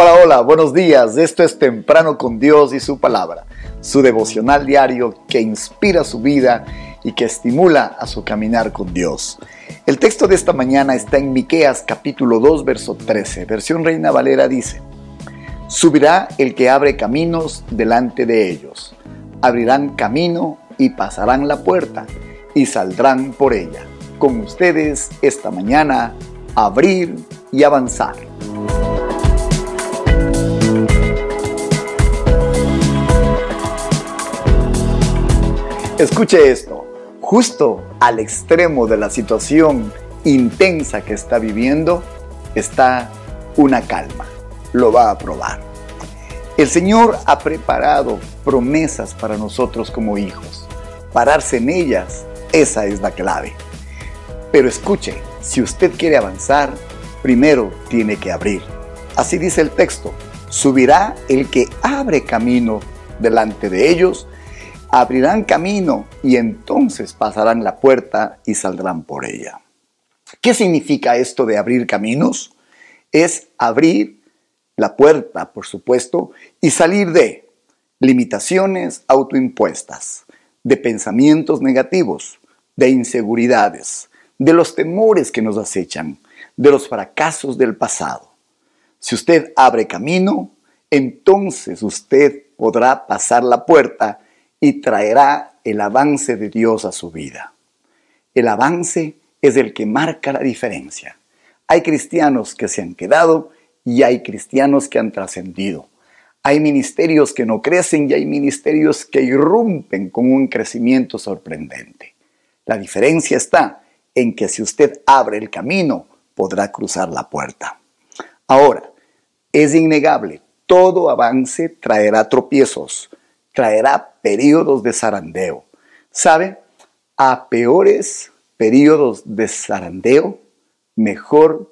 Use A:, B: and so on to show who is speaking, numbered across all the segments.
A: Hola, hola, buenos días. Esto es Temprano con Dios y su palabra, su devocional diario que inspira su vida y que estimula a su caminar con Dios. El texto de esta mañana está en Miqueas capítulo 2, verso 13. Versión Reina Valera dice: Subirá el que abre caminos delante de ellos. Abrirán camino y pasarán la puerta y saldrán por ella. Con ustedes esta mañana, abrir y avanzar. Escuche esto, justo al extremo de la situación intensa que está viviendo está una calma. Lo va a probar. El Señor ha preparado promesas para nosotros como hijos. Pararse en ellas, esa es la clave. Pero escuche, si usted quiere avanzar, primero tiene que abrir. Así dice el texto, subirá el que abre camino delante de ellos abrirán camino y entonces pasarán la puerta y saldrán por ella. ¿Qué significa esto de abrir caminos? Es abrir la puerta, por supuesto, y salir de limitaciones autoimpuestas, de pensamientos negativos, de inseguridades, de los temores que nos acechan, de los fracasos del pasado. Si usted abre camino, entonces usted podrá pasar la puerta y traerá el avance de Dios a su vida. El avance es el que marca la diferencia. Hay cristianos que se han quedado y hay cristianos que han trascendido. Hay ministerios que no crecen y hay ministerios que irrumpen con un crecimiento sorprendente. La diferencia está en que si usted abre el camino, podrá cruzar la puerta. Ahora, es innegable, todo avance traerá tropiezos, traerá periodos de zarandeo. ¿Sabe? A peores periodos de zarandeo, mejor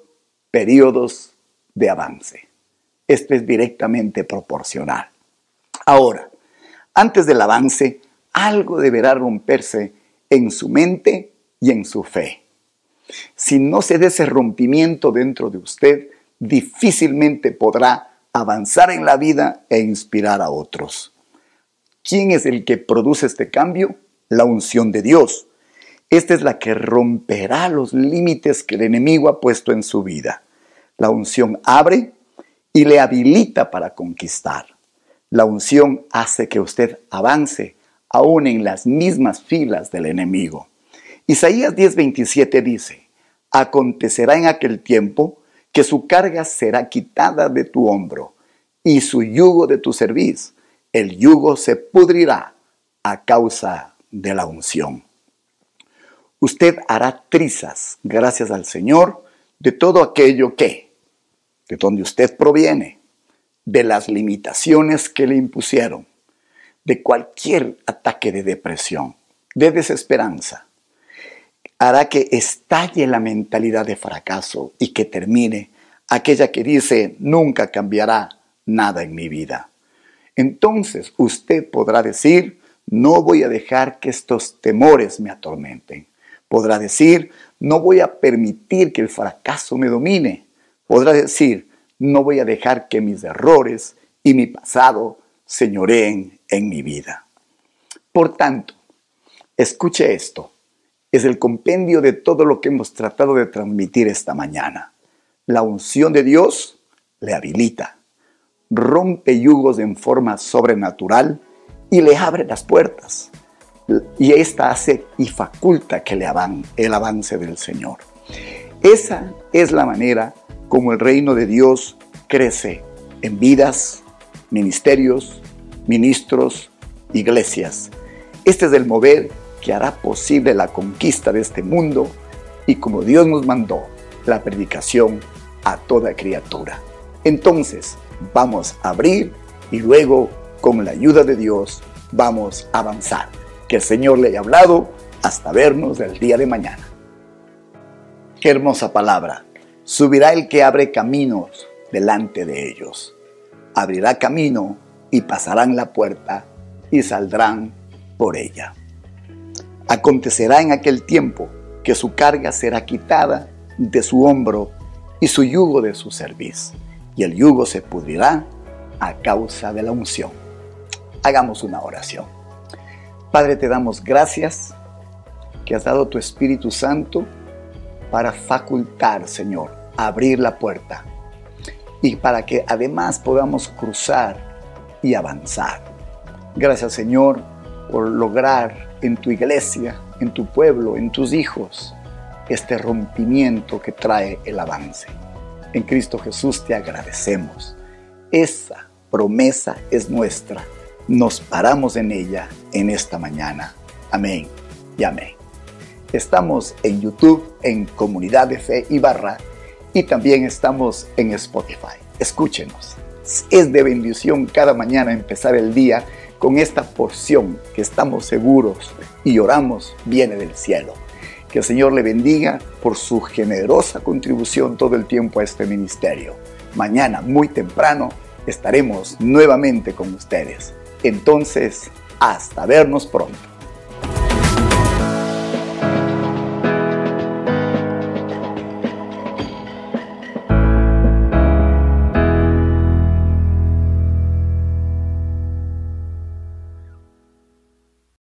A: periodos de avance. Esto es directamente proporcional. Ahora, antes del avance, algo deberá romperse en su mente y en su fe. Si no se da ese rompimiento dentro de usted, difícilmente podrá avanzar en la vida e inspirar a otros. ¿Quién es el que produce este cambio? La unción de Dios. Esta es la que romperá los límites que el enemigo ha puesto en su vida. La unción abre y le habilita para conquistar. La unción hace que usted avance aún en las mismas filas del enemigo. Isaías 10:27 dice, acontecerá en aquel tiempo que su carga será quitada de tu hombro y su yugo de tu cerviz el yugo se pudrirá a causa de la unción. Usted hará trizas, gracias al Señor, de todo aquello que, de donde usted proviene, de las limitaciones que le impusieron, de cualquier ataque de depresión, de desesperanza. Hará que estalle la mentalidad de fracaso y que termine aquella que dice, nunca cambiará nada en mi vida. Entonces usted podrá decir, no voy a dejar que estos temores me atormenten. Podrá decir, no voy a permitir que el fracaso me domine. Podrá decir, no voy a dejar que mis errores y mi pasado señoreen en mi vida. Por tanto, escuche esto. Es el compendio de todo lo que hemos tratado de transmitir esta mañana. La unción de Dios le habilita rompe yugos en forma sobrenatural y le abre las puertas. Y esta hace y faculta que le avan, el avance del Señor. Esa es la manera como el reino de Dios crece en vidas, ministerios, ministros, iglesias. Este es el mover que hará posible la conquista de este mundo y como Dios nos mandó, la predicación a toda criatura. Entonces, vamos a abrir y luego, con la ayuda de Dios, vamos a avanzar. Que el Señor le haya hablado hasta vernos el día de mañana. Qué hermosa palabra. Subirá el que abre caminos delante de ellos. Abrirá camino y pasarán la puerta y saldrán por ella. Acontecerá en aquel tiempo que su carga será quitada de su hombro y su yugo de su cerviz y el yugo se pudrirá a causa de la unción. Hagamos una oración. Padre, te damos gracias que has dado tu Espíritu Santo para facultar, Señor, abrir la puerta y para que además podamos cruzar y avanzar. Gracias, Señor, por lograr en tu iglesia, en tu pueblo, en tus hijos, este rompimiento que trae el avance. En Cristo Jesús te agradecemos. Esa promesa es nuestra. Nos paramos en ella en esta mañana. Amén y amén. Estamos en YouTube, en Comunidad de Fe y Barra, y también estamos en Spotify. Escúchenos. Es de bendición cada mañana empezar el día con esta porción que estamos seguros y oramos viene del cielo. Que el Señor le bendiga por su generosa contribución todo el tiempo a este ministerio. Mañana, muy temprano, estaremos nuevamente con ustedes. Entonces, hasta vernos pronto.